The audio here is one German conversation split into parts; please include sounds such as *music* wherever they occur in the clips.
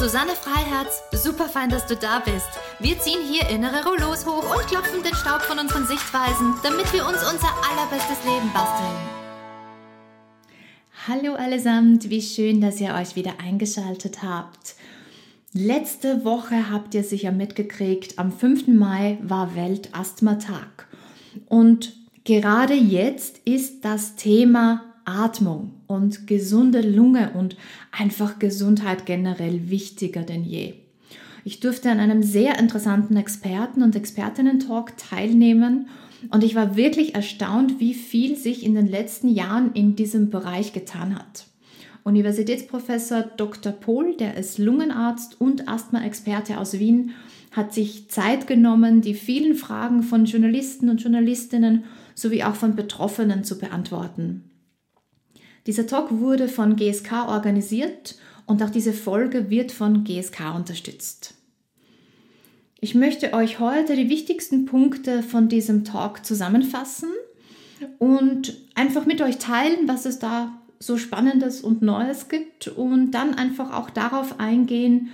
Susanne Freiherz. Super fein, dass du da bist. Wir ziehen hier innere Rollos hoch und klopfen den Staub von unseren Sichtweisen, damit wir uns unser allerbestes Leben basteln. Hallo allesamt, wie schön, dass ihr euch wieder eingeschaltet habt. Letzte Woche habt ihr sicher mitgekriegt, am 5. Mai war Weltasthmatag. Und gerade jetzt ist das Thema Atmung und gesunde Lunge und einfach Gesundheit generell wichtiger denn je. Ich durfte an einem sehr interessanten Experten- und Expertinnen-Talk teilnehmen und ich war wirklich erstaunt, wie viel sich in den letzten Jahren in diesem Bereich getan hat. Universitätsprofessor Dr. Pohl, der ist Lungenarzt und Asthma-Experte aus Wien, hat sich Zeit genommen, die vielen Fragen von Journalisten und Journalistinnen sowie auch von Betroffenen zu beantworten. Dieser Talk wurde von GSK organisiert und auch diese Folge wird von GSK unterstützt. Ich möchte euch heute die wichtigsten Punkte von diesem Talk zusammenfassen und einfach mit euch teilen, was es da so Spannendes und Neues gibt und dann einfach auch darauf eingehen,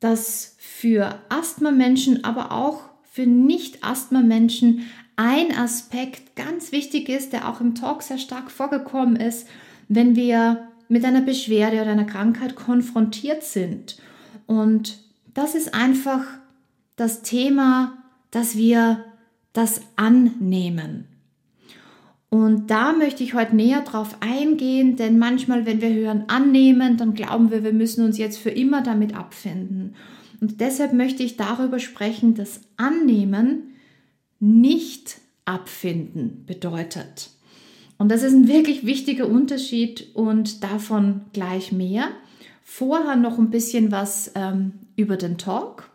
dass für Asthma-Menschen, aber auch für Nicht-Asthma-Menschen ein Aspekt ganz wichtig ist, der auch im Talk sehr stark vorgekommen ist, wenn wir mit einer Beschwerde oder einer Krankheit konfrontiert sind. Und das ist einfach das Thema, dass wir das annehmen. Und da möchte ich heute näher drauf eingehen, denn manchmal, wenn wir hören annehmen, dann glauben wir, wir müssen uns jetzt für immer damit abfinden. Und deshalb möchte ich darüber sprechen, dass annehmen nicht abfinden bedeutet. Und das ist ein wirklich wichtiger Unterschied und davon gleich mehr. Vorher noch ein bisschen was ähm, über den Talk.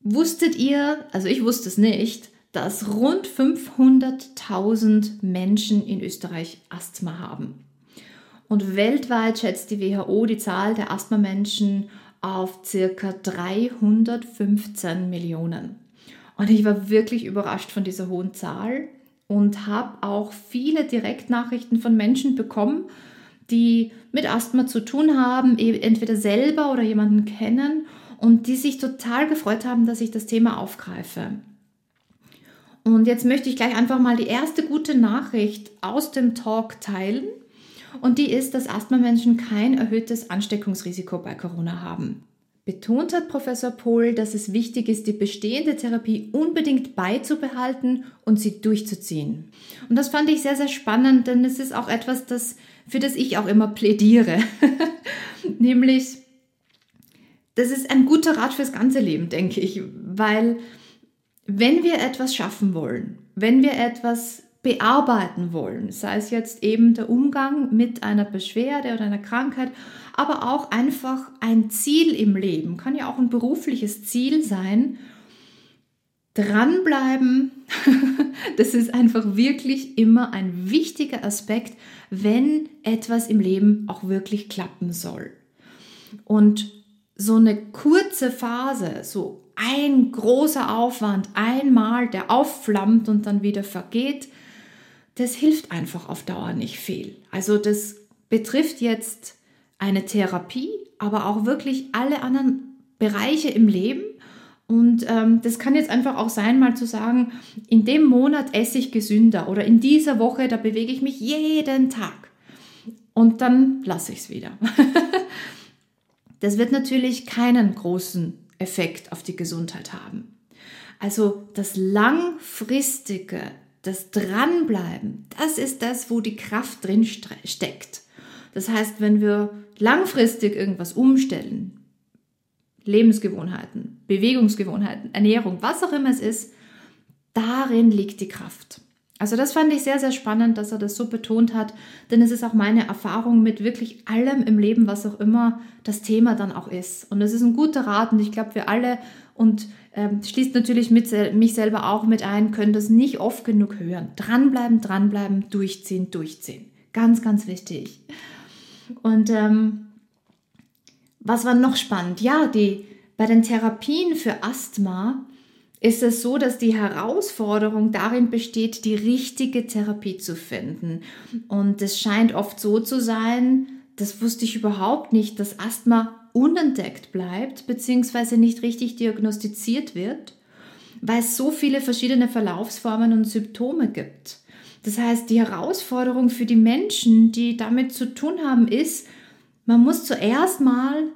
Wusstet ihr, also ich wusste es nicht, dass rund 500.000 Menschen in Österreich Asthma haben. Und weltweit schätzt die WHO die Zahl der Asthma-Menschen auf circa 315 Millionen. Und ich war wirklich überrascht von dieser hohen Zahl und habe auch viele Direktnachrichten von Menschen bekommen, die mit Asthma zu tun haben, e-, entweder selber oder jemanden kennen und die sich total gefreut haben, dass ich das Thema aufgreife. Und jetzt möchte ich gleich einfach mal die erste gute Nachricht aus dem Talk teilen. Und die ist, dass Asthma-Menschen kein erhöhtes Ansteckungsrisiko bei Corona haben. Betont hat Professor Pohl, dass es wichtig ist, die bestehende Therapie unbedingt beizubehalten und sie durchzuziehen. Und das fand ich sehr, sehr spannend, denn es ist auch etwas, das, für das ich auch immer plädiere. *laughs* Nämlich, das ist ein guter Rat fürs ganze Leben, denke ich, weil wenn wir etwas schaffen wollen, wenn wir etwas bearbeiten wollen, sei es jetzt eben der Umgang mit einer Beschwerde oder einer Krankheit, aber auch einfach ein Ziel im Leben, kann ja auch ein berufliches Ziel sein, dranbleiben, *laughs* das ist einfach wirklich immer ein wichtiger Aspekt, wenn etwas im Leben auch wirklich klappen soll. Und so eine kurze Phase, so ein großer Aufwand, einmal, der aufflammt und dann wieder vergeht, das hilft einfach auf Dauer nicht viel. Also das betrifft jetzt eine Therapie, aber auch wirklich alle anderen Bereiche im Leben. Und ähm, das kann jetzt einfach auch sein, mal zu sagen, in dem Monat esse ich gesünder oder in dieser Woche, da bewege ich mich jeden Tag. Und dann lasse ich es wieder. *laughs* das wird natürlich keinen großen Effekt auf die Gesundheit haben. Also das langfristige das Dranbleiben, das ist das, wo die Kraft drin steckt. Das heißt, wenn wir langfristig irgendwas umstellen, Lebensgewohnheiten, Bewegungsgewohnheiten, Ernährung, was auch immer es ist, darin liegt die Kraft. Also das fand ich sehr, sehr spannend, dass er das so betont hat, denn es ist auch meine Erfahrung mit wirklich allem im Leben, was auch immer das Thema dann auch ist. Und es ist ein guter Rat und ich glaube, wir alle und ähm, schließt natürlich mit, mich selber auch mit ein, können das nicht oft genug hören. Dranbleiben, dranbleiben, durchziehen, durchziehen. Ganz, ganz wichtig. Und ähm, was war noch spannend? Ja, die, bei den Therapien für Asthma ist es so, dass die Herausforderung darin besteht, die richtige Therapie zu finden. Und es scheint oft so zu sein, das wusste ich überhaupt nicht, dass Asthma unentdeckt bleibt bzw. nicht richtig diagnostiziert wird, weil es so viele verschiedene Verlaufsformen und Symptome gibt. Das heißt, die Herausforderung für die Menschen, die damit zu tun haben, ist, man muss zuerst mal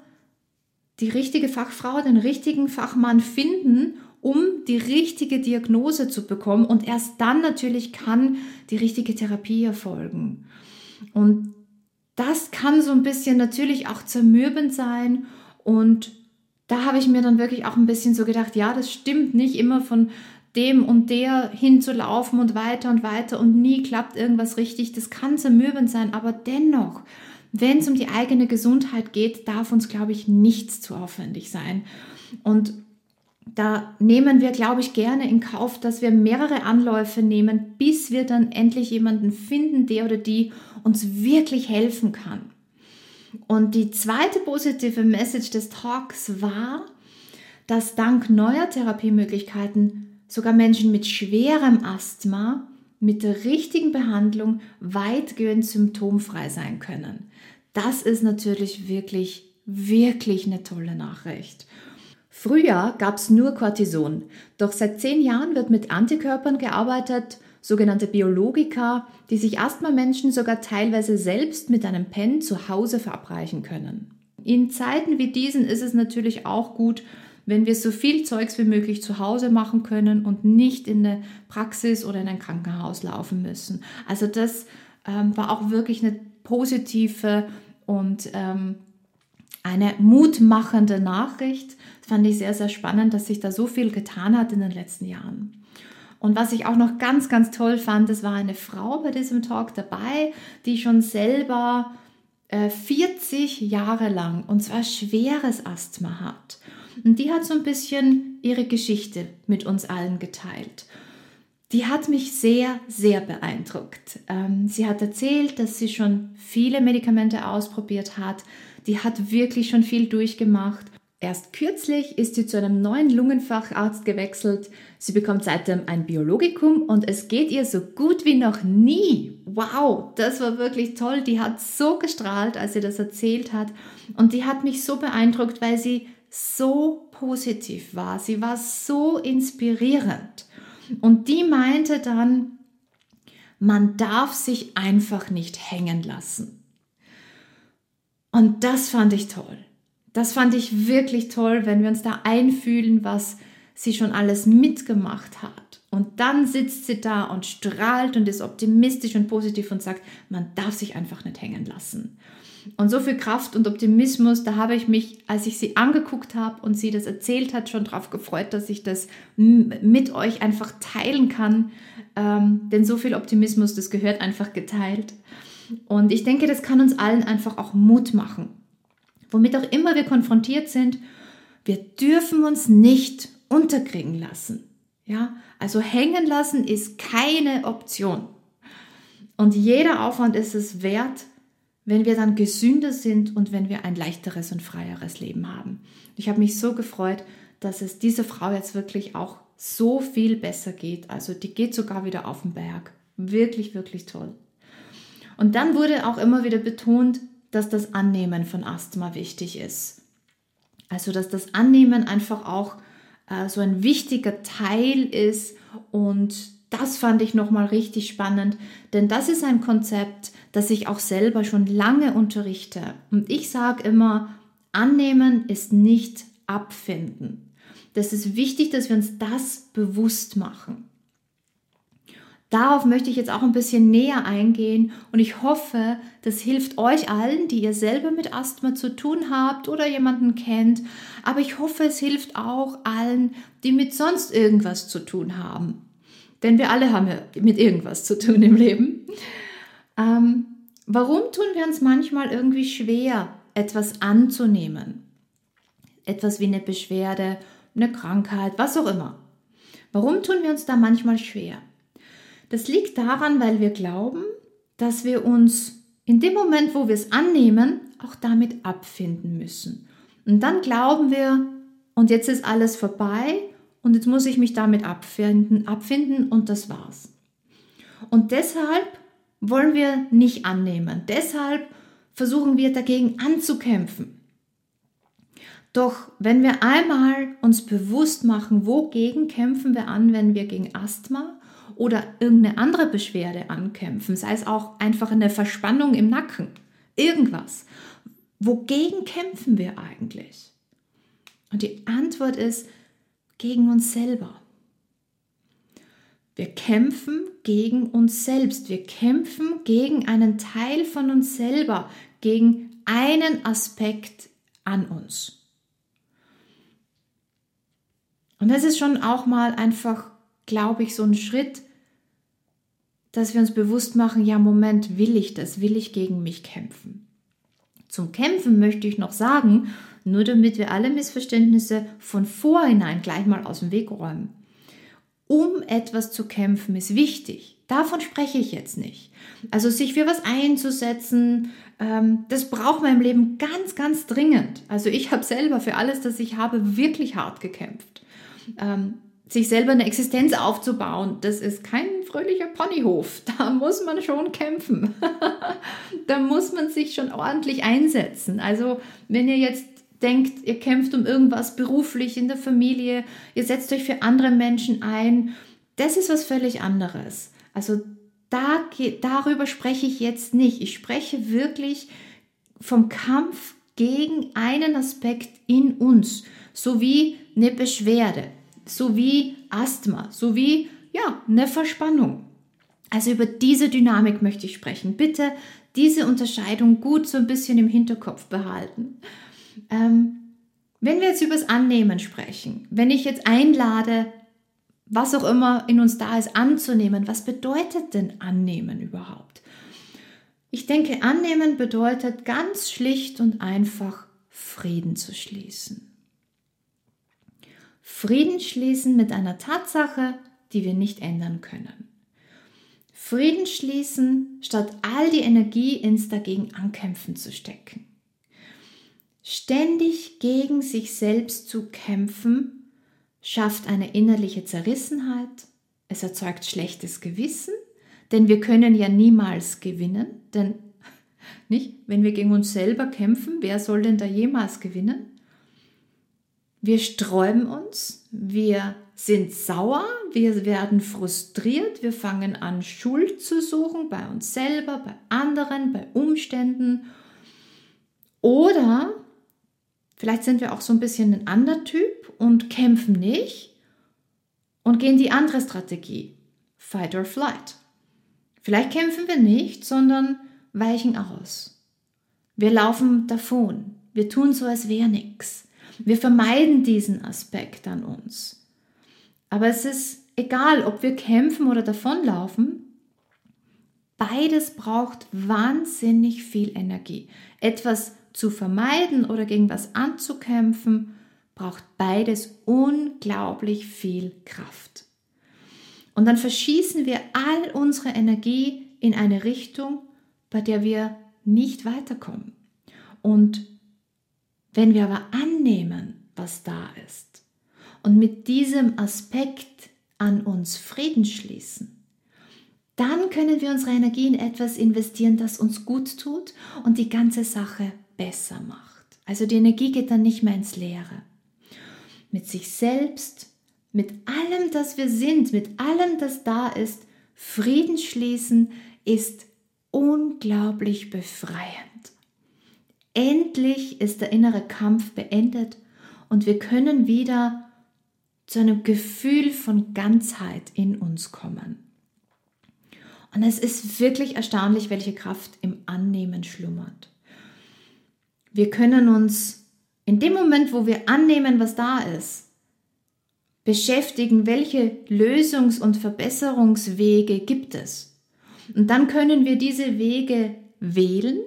die richtige Fachfrau, den richtigen Fachmann finden, um die richtige Diagnose zu bekommen und erst dann natürlich kann die richtige Therapie erfolgen. Und das kann so ein bisschen natürlich auch zermürbend sein und da habe ich mir dann wirklich auch ein bisschen so gedacht, ja, das stimmt nicht immer von dem und der hinzulaufen und weiter und weiter und nie klappt irgendwas richtig. Das kann zermürbend sein, aber dennoch, wenn es um die eigene Gesundheit geht, darf uns, glaube ich, nichts zu aufwendig sein. Und da nehmen wir, glaube ich, gerne in Kauf, dass wir mehrere Anläufe nehmen, bis wir dann endlich jemanden finden, der oder die uns wirklich helfen kann. Und die zweite positive Message des Talks war, dass dank neuer Therapiemöglichkeiten sogar Menschen mit schwerem Asthma mit der richtigen Behandlung weitgehend symptomfrei sein können. Das ist natürlich wirklich, wirklich eine tolle Nachricht. Früher gab es nur Cortison, doch seit zehn Jahren wird mit Antikörpern gearbeitet, sogenannte Biologika, die sich Asthma-Menschen sogar teilweise selbst mit einem Pen zu Hause verabreichen können. In Zeiten wie diesen ist es natürlich auch gut, wenn wir so viel Zeugs wie möglich zu Hause machen können und nicht in eine Praxis oder in ein Krankenhaus laufen müssen. Also das ähm, war auch wirklich eine positive und ähm, eine mutmachende Nachricht. Das fand ich sehr, sehr spannend, dass sich da so viel getan hat in den letzten Jahren. Und was ich auch noch ganz, ganz toll fand, es war eine Frau bei diesem Talk dabei, die schon selber äh, 40 Jahre lang und zwar schweres Asthma hat. Und die hat so ein bisschen ihre Geschichte mit uns allen geteilt. Die hat mich sehr, sehr beeindruckt. Ähm, sie hat erzählt, dass sie schon viele Medikamente ausprobiert hat. Die hat wirklich schon viel durchgemacht Erst kürzlich ist sie zu einem neuen Lungenfacharzt gewechselt. Sie bekommt seitdem ein Biologikum und es geht ihr so gut wie noch nie. Wow, das war wirklich toll. Die hat so gestrahlt, als sie das erzählt hat. Und die hat mich so beeindruckt, weil sie so positiv war. Sie war so inspirierend. Und die meinte dann, man darf sich einfach nicht hängen lassen. Und das fand ich toll. Das fand ich wirklich toll, wenn wir uns da einfühlen, was sie schon alles mitgemacht hat. Und dann sitzt sie da und strahlt und ist optimistisch und positiv und sagt, man darf sich einfach nicht hängen lassen. Und so viel Kraft und Optimismus, da habe ich mich, als ich sie angeguckt habe und sie das erzählt hat, schon darauf gefreut, dass ich das mit euch einfach teilen kann. Ähm, denn so viel Optimismus, das gehört einfach geteilt. Und ich denke, das kann uns allen einfach auch Mut machen womit auch immer wir konfrontiert sind, wir dürfen uns nicht unterkriegen lassen. Ja, also hängen lassen ist keine Option. Und jeder Aufwand ist es wert, wenn wir dann gesünder sind und wenn wir ein leichteres und freieres Leben haben. Ich habe mich so gefreut, dass es dieser Frau jetzt wirklich auch so viel besser geht. Also die geht sogar wieder auf den Berg. Wirklich, wirklich toll. Und dann wurde auch immer wieder betont, dass das Annehmen von Asthma wichtig ist. Also dass das Annehmen einfach auch äh, so ein wichtiger Teil ist und das fand ich nochmal richtig spannend, denn das ist ein Konzept, das ich auch selber schon lange unterrichte. Und ich sage immer, annehmen ist nicht abfinden. Das ist wichtig, dass wir uns das bewusst machen. Darauf möchte ich jetzt auch ein bisschen näher eingehen und ich hoffe, das hilft euch allen, die ihr selber mit Asthma zu tun habt oder jemanden kennt. Aber ich hoffe, es hilft auch allen, die mit sonst irgendwas zu tun haben. Denn wir alle haben ja mit irgendwas zu tun im Leben. Ähm, warum tun wir uns manchmal irgendwie schwer, etwas anzunehmen? Etwas wie eine Beschwerde eine Krankheit, was auch immer. Warum tun wir uns da manchmal schwer? Das liegt daran, weil wir glauben, dass wir uns in dem Moment, wo wir es annehmen, auch damit abfinden müssen. Und dann glauben wir, und jetzt ist alles vorbei und jetzt muss ich mich damit abfinden, abfinden und das war's. Und deshalb wollen wir nicht annehmen. Deshalb versuchen wir dagegen anzukämpfen. Doch wenn wir einmal uns bewusst machen, wogegen kämpfen wir an, wenn wir gegen Asthma oder irgendeine andere Beschwerde ankämpfen, sei es auch einfach eine Verspannung im Nacken, irgendwas, wogegen kämpfen wir eigentlich? Und die Antwort ist gegen uns selber. Wir kämpfen gegen uns selbst. Wir kämpfen gegen einen Teil von uns selber, gegen einen Aspekt an uns. Und das ist schon auch mal einfach, glaube ich, so ein Schritt, dass wir uns bewusst machen, ja, Moment, will ich das? Will ich gegen mich kämpfen? Zum Kämpfen möchte ich noch sagen, nur damit wir alle Missverständnisse von vorhinein gleich mal aus dem Weg räumen. Um etwas zu kämpfen ist wichtig. Davon spreche ich jetzt nicht. Also sich für was einzusetzen, ähm, das braucht man im Leben ganz, ganz dringend. Also ich habe selber für alles, das ich habe, wirklich hart gekämpft. Ähm, sich selber eine Existenz aufzubauen, das ist kein fröhlicher Ponyhof. *laughs* Da muss man schon kämpfen. *laughs* da muss man sich schon ordentlich einsetzen. Also wenn ihr jetzt denkt, ihr kämpft um irgendwas beruflich in der Familie, ihr setzt euch für andere Menschen ein, das ist was völlig anderes. Also da, darüber spreche ich jetzt nicht. Ich spreche wirklich vom Kampf gegen einen Aspekt in uns, sowie eine Beschwerde, sowie Asthma, sowie ja, eine Verspannung. Also über diese Dynamik möchte ich sprechen. Bitte diese Unterscheidung gut so ein bisschen im Hinterkopf behalten. Ähm, wenn wir jetzt über das Annehmen sprechen, wenn ich jetzt einlade, was auch immer in uns da ist, anzunehmen, was bedeutet denn annehmen überhaupt? Ich denke, annehmen bedeutet ganz schlicht und einfach Frieden zu schließen. Frieden schließen mit einer Tatsache, die wir nicht ändern können. Frieden schließen, statt all die Energie ins dagegen ankämpfen zu stecken. Ständig gegen sich selbst zu kämpfen, schafft eine innerliche Zerrissenheit, es erzeugt schlechtes Gewissen, denn wir können ja niemals gewinnen, denn *laughs* nicht, wenn wir gegen uns selber kämpfen, wer soll denn da jemals gewinnen? Wir sträuben uns, wir sind sauer, wir werden frustriert, wir fangen an, Schuld zu suchen bei uns selber, bei anderen, bei Umständen. Oder vielleicht sind wir auch so ein bisschen ein anderer Typ und kämpfen nicht und gehen die andere Strategie, Fight or Flight. Vielleicht kämpfen wir nicht, sondern weichen aus. Wir laufen davon. Wir tun so, als wäre nichts. Wir vermeiden diesen Aspekt an uns. Aber es ist egal, ob wir kämpfen oder davonlaufen. Beides braucht wahnsinnig viel Energie. Etwas zu vermeiden oder gegen was anzukämpfen, braucht beides unglaublich viel Kraft. Und dann verschießen wir all unsere Energie in eine Richtung, bei der wir nicht weiterkommen. Und wenn wir aber annehmen, was da ist und mit diesem Aspekt an uns Frieden schließen, dann können wir unsere Energie in etwas investieren, das uns gut tut und die ganze Sache besser macht. Also die Energie geht dann nicht mehr ins Leere. Mit sich selbst, mit allem, das wir sind, mit allem, das da ist, Frieden schließen ist unglaublich befreiend. Endlich ist der innere Kampf beendet und wir können wieder zu einem Gefühl von Ganzheit in uns kommen. Und es ist wirklich erstaunlich, welche Kraft im Annehmen schlummert. Wir können uns in dem Moment, wo wir annehmen, was da ist, beschäftigen, welche Lösungs- und Verbesserungswege gibt es. Und dann können wir diese Wege wählen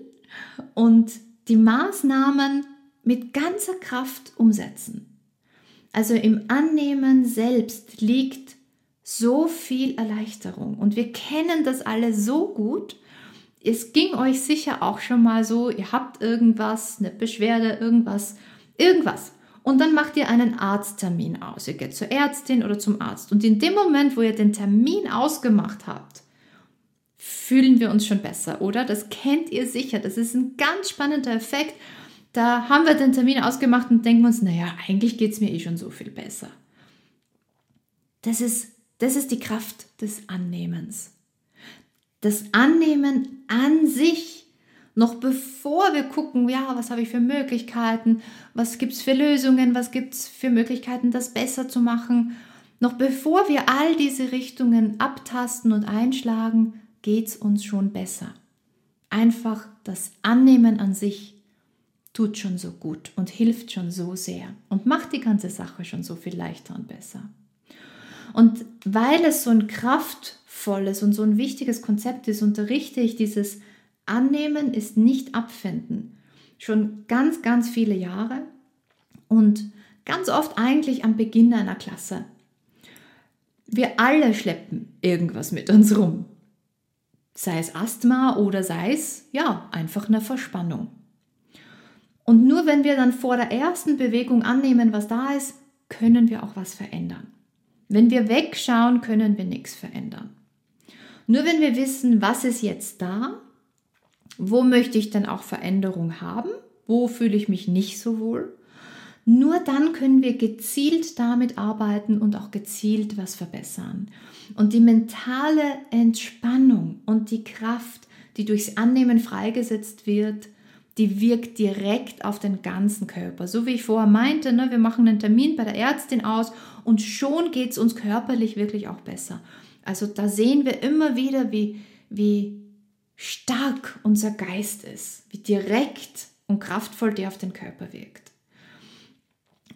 und die Maßnahmen mit ganzer Kraft umsetzen. Also im Annehmen selbst liegt so viel Erleichterung. Und wir kennen das alle so gut. Es ging euch sicher auch schon mal so, ihr habt irgendwas, eine Beschwerde, irgendwas, irgendwas. Und dann macht ihr einen Arzttermin aus. Ihr geht zur Ärztin oder zum Arzt. Und in dem Moment, wo ihr den Termin ausgemacht habt, fühlen wir uns schon besser, oder? Das kennt ihr sicher. Das ist ein ganz spannender Effekt. Da haben wir den Termin ausgemacht und denken uns, naja, eigentlich geht es mir eh schon so viel besser. Das ist, das ist die Kraft des Annehmens. Das Annehmen an sich noch bevor wir gucken, ja, was habe ich für Möglichkeiten, was gibt es für Lösungen, was gibt es für Möglichkeiten, das besser zu machen, noch bevor wir all diese Richtungen abtasten und einschlagen, geht es uns schon besser. Einfach das Annehmen an sich tut schon so gut und hilft schon so sehr und macht die ganze Sache schon so viel leichter und besser. Und weil es so ein kraftvolles und so ein wichtiges Konzept ist, unterrichte ich dieses Annehmen ist nicht abfinden. Schon ganz, ganz viele Jahre und ganz oft eigentlich am Beginn einer Klasse. Wir alle schleppen irgendwas mit uns rum. Sei es Asthma oder sei es, ja, einfach eine Verspannung. Und nur wenn wir dann vor der ersten Bewegung annehmen, was da ist, können wir auch was verändern. Wenn wir wegschauen, können wir nichts verändern. Nur wenn wir wissen, was ist jetzt da, wo möchte ich denn auch Veränderung haben? Wo fühle ich mich nicht so wohl? Nur dann können wir gezielt damit arbeiten und auch gezielt was verbessern. Und die mentale Entspannung und die Kraft, die durchs Annehmen freigesetzt wird, die wirkt direkt auf den ganzen Körper. So wie ich vorher meinte, ne, wir machen einen Termin bei der Ärztin aus und schon geht es uns körperlich wirklich auch besser. Also da sehen wir immer wieder, wie, wie stark unser Geist ist, wie direkt und kraftvoll der auf den Körper wirkt.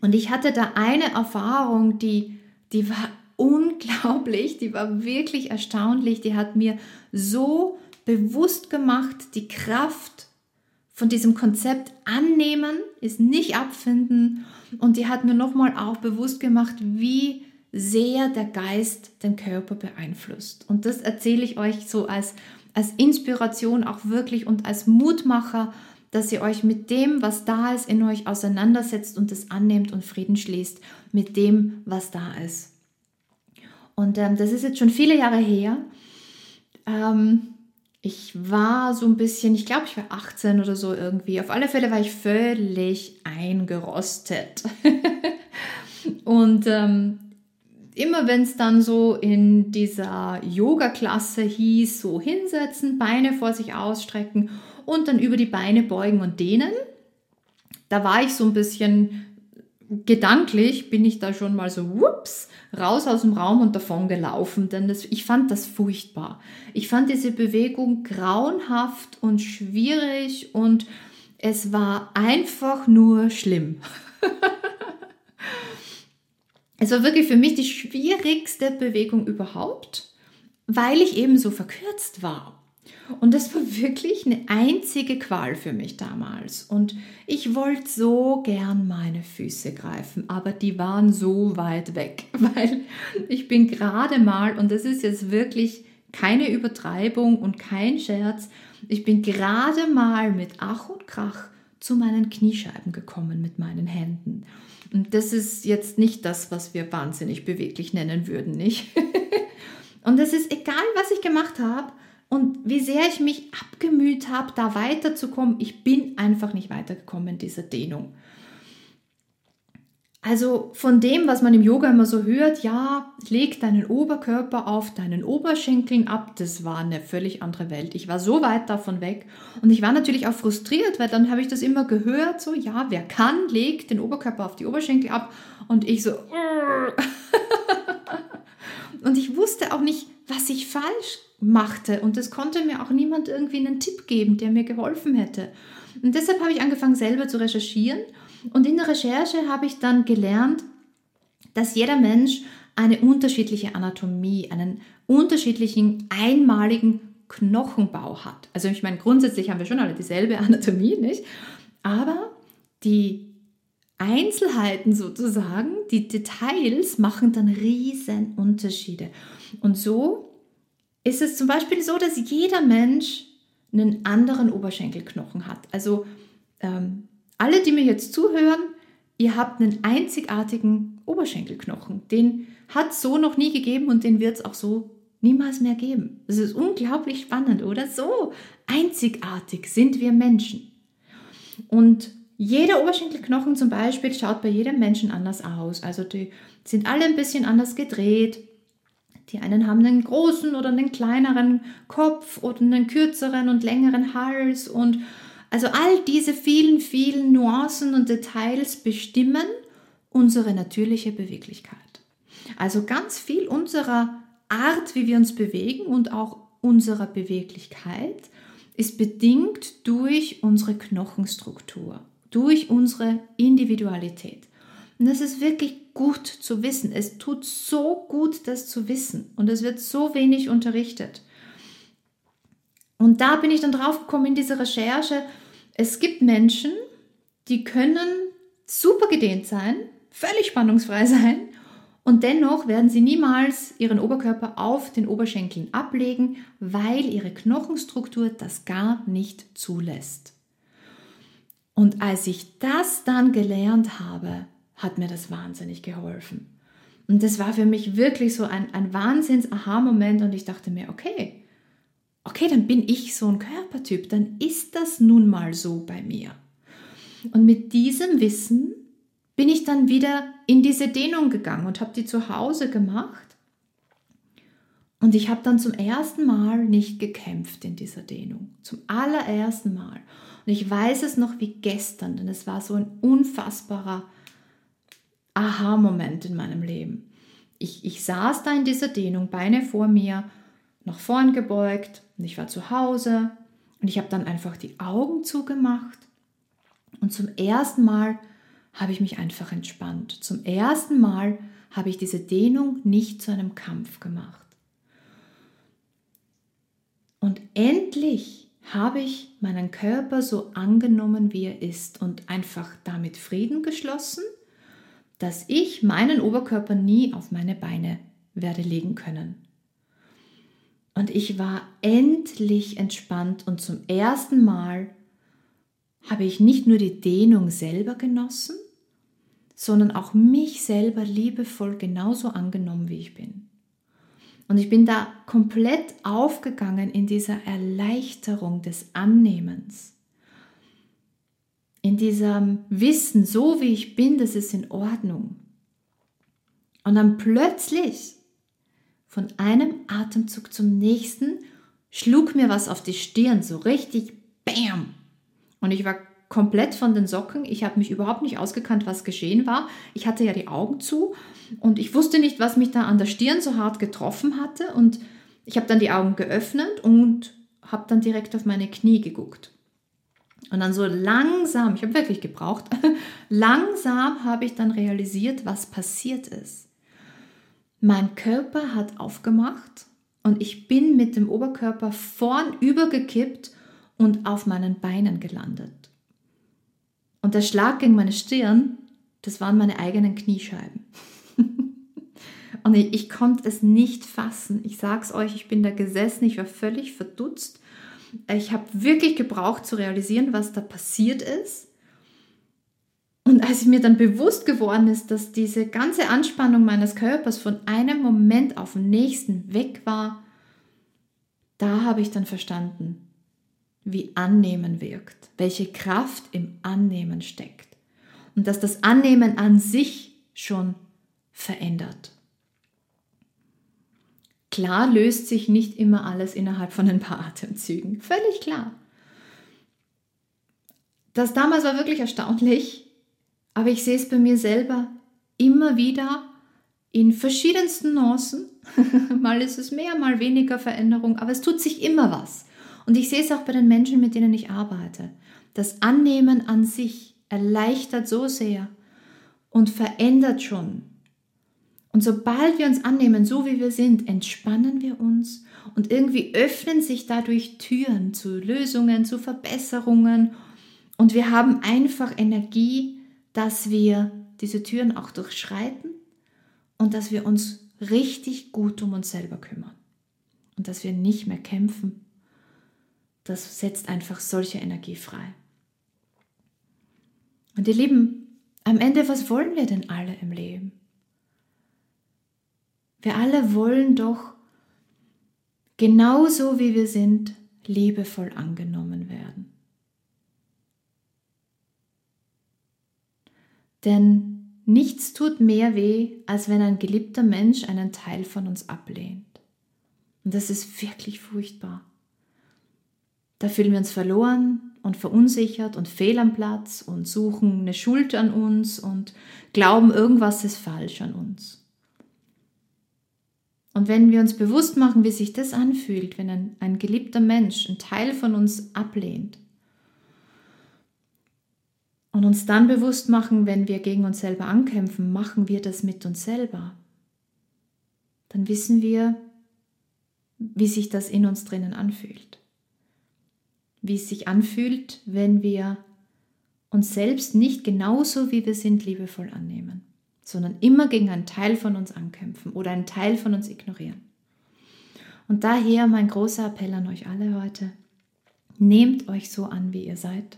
Und ich hatte da eine Erfahrung, die, die war *laughs* unglaublich, die war wirklich erstaunlich, die hat mir so bewusst gemacht, die Kraft von diesem Konzept annehmen ist nicht abfinden und die hat mir nochmal auch bewusst gemacht, wie sehr der Geist den Körper beeinflusst. Und das erzähle ich euch so als als Inspiration auch wirklich und als Mutmacher, dass ihr euch mit dem, was da ist, in euch auseinandersetzt und es annehmt und Frieden schließt mit dem, was da ist. Und ähm, das ist jetzt schon viele Jahre her. Ähm, ich war so ein bisschen, ich glaube, ich war 18 oder so irgendwie. Auf alle Fälle war ich völlig eingerostet. *laughs* und ähm, immer wenn es dann so in dieser Yoga-Klasse hieß, so hinsetzen, Beine vor sich ausstrecken und dann über die Beine beugen und dehnen, da war ich so ein bisschen gedanklich, bin ich da schon mal so, whoops, raus aus dem Raum und davon gelaufen, denn das, ich fand das furchtbar. Ich fand diese Bewegung grauenhaft und schwierig und es war einfach nur schlimm. *laughs* Es war wirklich für mich die schwierigste Bewegung überhaupt, weil ich eben so verkürzt war. Und das war wirklich eine einzige Qual für mich damals. Und ich wollte so gern meine Füße greifen, aber die waren so weit weg, *laughs* weil ich bin gerade mal, und das ist jetzt wirklich keine Übertreibung und kein Scherz, ich bin gerade mal mit Ach und Krach zu meinen Kniescheiben gekommen mit meinen Händen. Und das ist jetzt nicht das, was wir wahnsinnig beweglich nennen würden, nicht? *laughs* und es ist egal, was ich gemacht habe und wie sehr ich mich abgemüht habe, da weiterzukommen, ich bin einfach nicht weitergekommen in dieser Dehnung. Also von dem, was man im Yoga immer so hört, ja, leg deinen Oberkörper auf deinen Oberschenkeln ab, das war eine völlig andere Welt. Ich war so weit davon weg und ich war natürlich auch frustriert, weil dann habe ich das immer gehört, so, ja, wer kann, legt den Oberkörper auf die Oberschenkel ab und ich so, *laughs* und ich wusste auch nicht, was ich falsch machte und es konnte mir auch niemand irgendwie einen Tipp geben, der mir geholfen hätte. Und deshalb habe ich angefangen selber zu recherchieren und in der Recherche habe ich dann gelernt, dass jeder Mensch eine unterschiedliche Anatomie, einen unterschiedlichen einmaligen Knochenbau hat. Also ich meine, grundsätzlich haben wir schon alle dieselbe Anatomie, nicht? Aber die Einzelheiten sozusagen, die Details machen dann riesen Unterschiede. Und so ist es zum Beispiel so, dass jeder Mensch einen anderen Oberschenkelknochen hat. Also ähm, alle, die mir jetzt zuhören, ihr habt einen einzigartigen Oberschenkelknochen. Den hat es so noch nie gegeben und den wird es auch so niemals mehr geben. Das ist unglaublich spannend, oder? So einzigartig sind wir Menschen. Und jeder Oberschenkelknochen zum Beispiel schaut bei jedem Menschen anders aus. Also die sind alle ein bisschen anders gedreht. Die einen haben einen großen oder einen kleineren Kopf oder einen kürzeren und längeren Hals und also all diese vielen, vielen Nuancen und Details bestimmen unsere natürliche Beweglichkeit. Also ganz viel unserer Art, wie wir uns bewegen und auch unserer Beweglichkeit ist bedingt durch unsere Knochenstruktur, durch unsere Individualität. Und das ist wirklich gut zu wissen. Es tut so gut, das zu wissen. Und es wird so wenig unterrichtet. Und da bin ich dann drauf gekommen in dieser Recherche. Es gibt Menschen, die können super gedehnt sein, völlig spannungsfrei sein und dennoch werden sie niemals ihren Oberkörper auf den Oberschenkeln ablegen, weil ihre Knochenstruktur das gar nicht zulässt. Und als ich das dann gelernt habe, hat mir das wahnsinnig geholfen. Und das war für mich wirklich so ein, ein Wahnsinns-Aha-Moment und ich dachte mir, okay, okay, dann bin ich so ein Körpertyp, dann ist das nun mal so bei mir. Und mit diesem Wissen bin ich dann wieder in diese Dehnung gegangen und habe die zu Hause gemacht. Und ich habe dann zum ersten Mal nicht gekämpft in dieser Dehnung. Zum allerersten Mal. Und ich weiß es noch wie gestern, denn es war so ein unfassbarer Aha-Moment in meinem Leben. Ich, ich saß da in dieser Dehnung, Beine vor mir, nach vorn gebeugt und ich war zu Hause und ich habe dann einfach die Augen zugemacht und zum ersten Mal habe ich mich einfach entspannt. Zum ersten Mal habe ich diese Dehnung nicht zu einem Kampf gemacht. Und endlich habe ich meinen Körper so angenommen, wie er ist und einfach damit Frieden geschlossen dass ich meinen Oberkörper nie auf meine Beine werde legen können. Und ich war endlich entspannt und zum ersten Mal habe ich nicht nur die Dehnung selber genossen, sondern auch mich selber liebevoll genauso angenommen, wie ich bin. Und ich bin da komplett aufgegangen in dieser Erleichterung des Annehmens in diesem Wissen, so wie ich bin, das ist in Ordnung. Und dann plötzlich, von einem Atemzug zum nächsten, schlug mir was auf die Stirn, so richtig BAM! Und ich war komplett von den Socken. Ich habe mich überhaupt nicht ausgekannt, was geschehen war. Ich hatte ja die Augen zu und ich wusste nicht, was mich da an der Stirn so hart getroffen hatte. Und ich habe dann die Augen geöffnet und habe dann direkt auf meine Knie geguckt. Und dann so langsam, ich habe wirklich gebraucht, *laughs* langsam habe ich dann realisiert, was passiert ist. Mein Körper hat aufgemacht und ich bin mit dem Oberkörper vorn übergekippt und auf meinen Beinen gelandet. Und der Schlag gegen meine Stirn, das waren meine eigenen Kniescheiben. *laughs* und ich, ich konnte es nicht fassen. Ich sag's euch, ich bin da gesessen, ich war völlig verdutzt ich habe wirklich gebraucht zu realisieren, was da passiert ist. Und als mir dann bewusst geworden ist, dass diese ganze Anspannung meines Körpers von einem Moment auf den nächsten weg war, da habe ich dann verstanden, wie Annehmen wirkt, welche Kraft im Annehmen steckt und dass das Annehmen an sich schon verändert. Klar löst sich nicht immer alles innerhalb von ein paar Atemzügen. Völlig klar. Das damals war wirklich erstaunlich, aber ich sehe es bei mir selber immer wieder in verschiedensten Nuancen. *laughs* mal ist es mehr, mal weniger Veränderung, aber es tut sich immer was. Und ich sehe es auch bei den Menschen, mit denen ich arbeite. Das Annehmen an sich erleichtert so sehr und verändert schon und sobald wir uns annehmen, so wie wir sind, entspannen wir uns und irgendwie öffnen sich dadurch Türen zu Lösungen, zu Verbesserungen und wir haben einfach Energie dass wir diese Türen auch durchschreiten und dass wir uns richtig gut um uns selber kümmern und dass wir nicht mehr kämpfen. Das setzt einfach solche Energie frei. Und ihr Lieben, am Ende, was wollen wir denn alle im Leben? Wir alle wollen doch genauso wie wir sind, liebevoll angenommen werden. Denn nichts tut mehr weh, als wenn ein geliebter Mensch einen Teil von uns ablehnt. Und das ist wirklich furchtbar. Da fühlen wir uns verloren und verunsichert und fehl am Platz und suchen eine Schuld an uns und glauben, irgendwas ist falsch an uns. Und wenn wir uns bewusst machen, wie sich das anfühlt, wenn ein, ein geliebter Mensch einen Teil von uns ablehnt, und uns dann bewusst machen, wenn wir gegen uns selber ankämpfen, machen wir das mit uns selber, dann wissen wir, wie sich das in uns drinnen anfühlt. Wie es sich anfühlt, wenn wir uns selbst nicht genauso wie wir sind liebevoll annehmen, sondern immer gegen einen Teil von uns ankämpfen oder einen Teil von uns ignorieren. Und daher mein großer Appell an euch alle heute, nehmt euch so an, wie ihr seid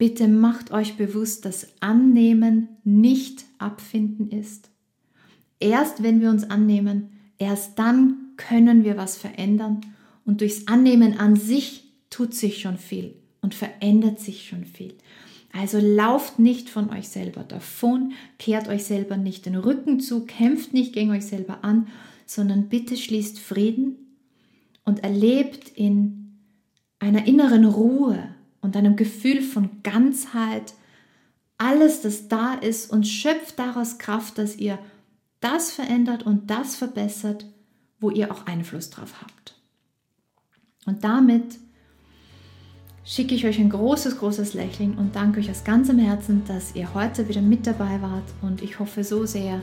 Bitte macht euch bewusst, dass Annehmen nicht Abfinden ist. Erst wenn wir uns annehmen, erst dann können wir was verändern und durchs Annehmen an sich tut sich schon viel und verändert sich schon viel. Also lauft nicht von euch selber davon, kehrt euch selber nicht den Rücken zu, kämpft nicht gegen euch selber an, sondern bitte schließt Frieden und erlebt in einer inneren Ruhe und einem Gefühl von Ganzheit, alles, das da ist und schöpft daraus Kraft, dass ihr das verändert und das verbessert, wo ihr auch Einfluss drauf habt. Und damit schicke ich euch ein großes, großes Lächeln und danke euch aus ganzem Herzen, dass ihr heute wieder mit dabei wart und ich hoffe so sehr,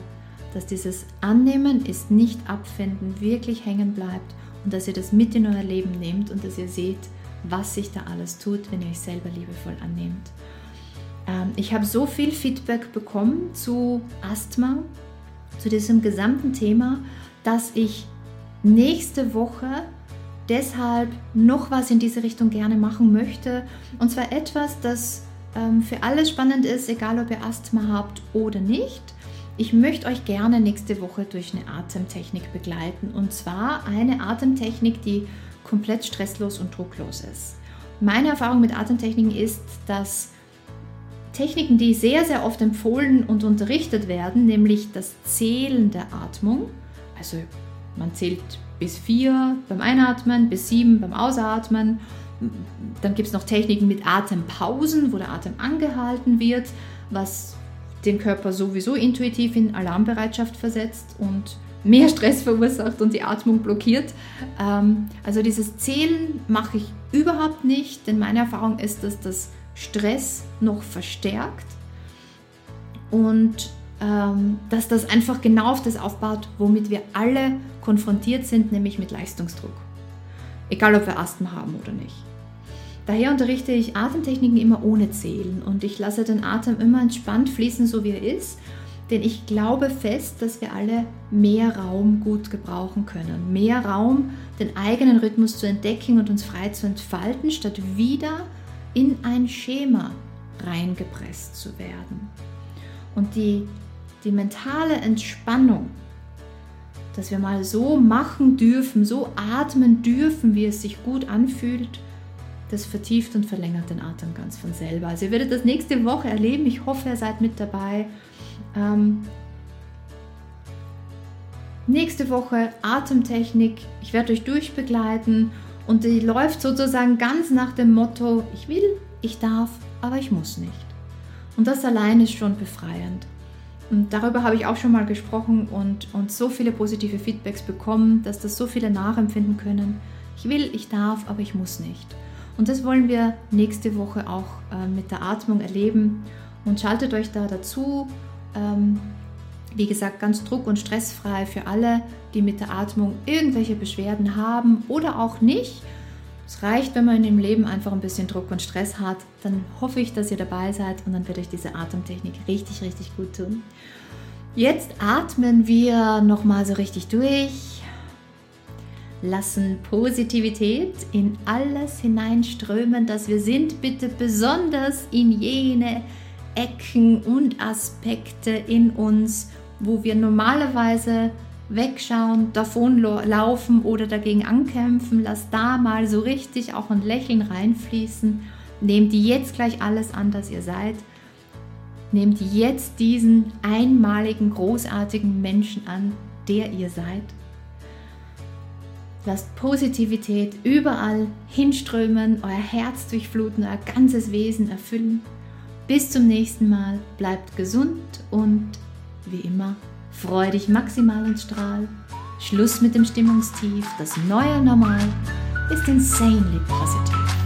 dass dieses Annehmen ist nicht abfinden wirklich hängen bleibt und dass ihr das mit in euer Leben nehmt und dass ihr seht, was sich da alles tut, wenn ihr euch selber liebevoll annehmt. Ähm, ich habe so viel Feedback bekommen zu Asthma, zu diesem gesamten Thema, dass ich nächste Woche deshalb noch was in diese Richtung gerne machen möchte. Und zwar etwas, das ähm, für alle spannend ist, egal ob ihr Asthma habt oder nicht. Ich möchte euch gerne nächste Woche durch eine Atemtechnik begleiten. Und zwar eine Atemtechnik, die komplett stresslos und drucklos ist. Meine Erfahrung mit Atemtechniken ist, dass Techniken, die sehr, sehr oft empfohlen und unterrichtet werden, nämlich das Zählen der Atmung, also man zählt bis vier beim Einatmen, bis sieben beim Ausatmen. Dann gibt es noch Techniken mit Atempausen, wo der Atem angehalten wird, was den Körper sowieso intuitiv in Alarmbereitschaft versetzt und mehr Stress verursacht und die Atmung blockiert. Ähm, also dieses Zählen mache ich überhaupt nicht, denn meine Erfahrung ist, dass das Stress noch verstärkt und dass das einfach genau auf das aufbaut, womit wir alle konfrontiert sind, nämlich mit Leistungsdruck. Egal, ob wir Asthma haben oder nicht. Daher unterrichte ich Atemtechniken immer ohne Zählen und ich lasse den Atem immer entspannt fließen, so wie er ist denn ich glaube fest, dass wir alle mehr Raum gut gebrauchen können. Mehr Raum, den eigenen Rhythmus zu entdecken und uns frei zu entfalten, statt wieder in ein Schema reingepresst zu werden. Und die, die mentale Entspannung, dass wir mal so machen dürfen, so atmen dürfen, wie es sich gut anfühlt, das vertieft und verlängert den Atem ganz von selber. Also ihr werdet das nächste Woche erleben. Ich hoffe, ihr seid mit dabei. Ähm, nächste Woche Atemtechnik. Ich werde euch durchbegleiten und die läuft sozusagen ganz nach dem Motto, ich will, ich darf, aber ich muss nicht. Und das allein ist schon befreiend. Und darüber habe ich auch schon mal gesprochen und, und so viele positive Feedbacks bekommen, dass das so viele nachempfinden können. Ich will, ich darf, aber ich muss nicht. Und das wollen wir nächste Woche auch äh, mit der Atmung erleben. Und schaltet euch da dazu ähm, wie gesagt, ganz druck- und stressfrei für alle, die mit der Atmung irgendwelche Beschwerden haben oder auch nicht. Es reicht, wenn man im Leben einfach ein bisschen Druck und Stress hat. Dann hoffe ich, dass ihr dabei seid und dann wird euch diese Atemtechnik richtig, richtig gut tun. Jetzt atmen wir nochmal so richtig durch. Lassen Positivität in alles hineinströmen, dass wir sind. Bitte besonders in jene Ecken und Aspekte in uns, wo wir normalerweise wegschauen, davonlaufen oder dagegen ankämpfen. Lass da mal so richtig auch ein Lächeln reinfließen. Nehmt jetzt gleich alles an, das ihr seid. Nehmt jetzt diesen einmaligen, großartigen Menschen an, der ihr seid. Lasst Positivität überall hinströmen, euer Herz durchfluten, euer ganzes Wesen erfüllen. Bis zum nächsten Mal, bleibt gesund und wie immer, freu dich maximal und strahl. Schluss mit dem Stimmungstief, das neue Normal ist insanely positive.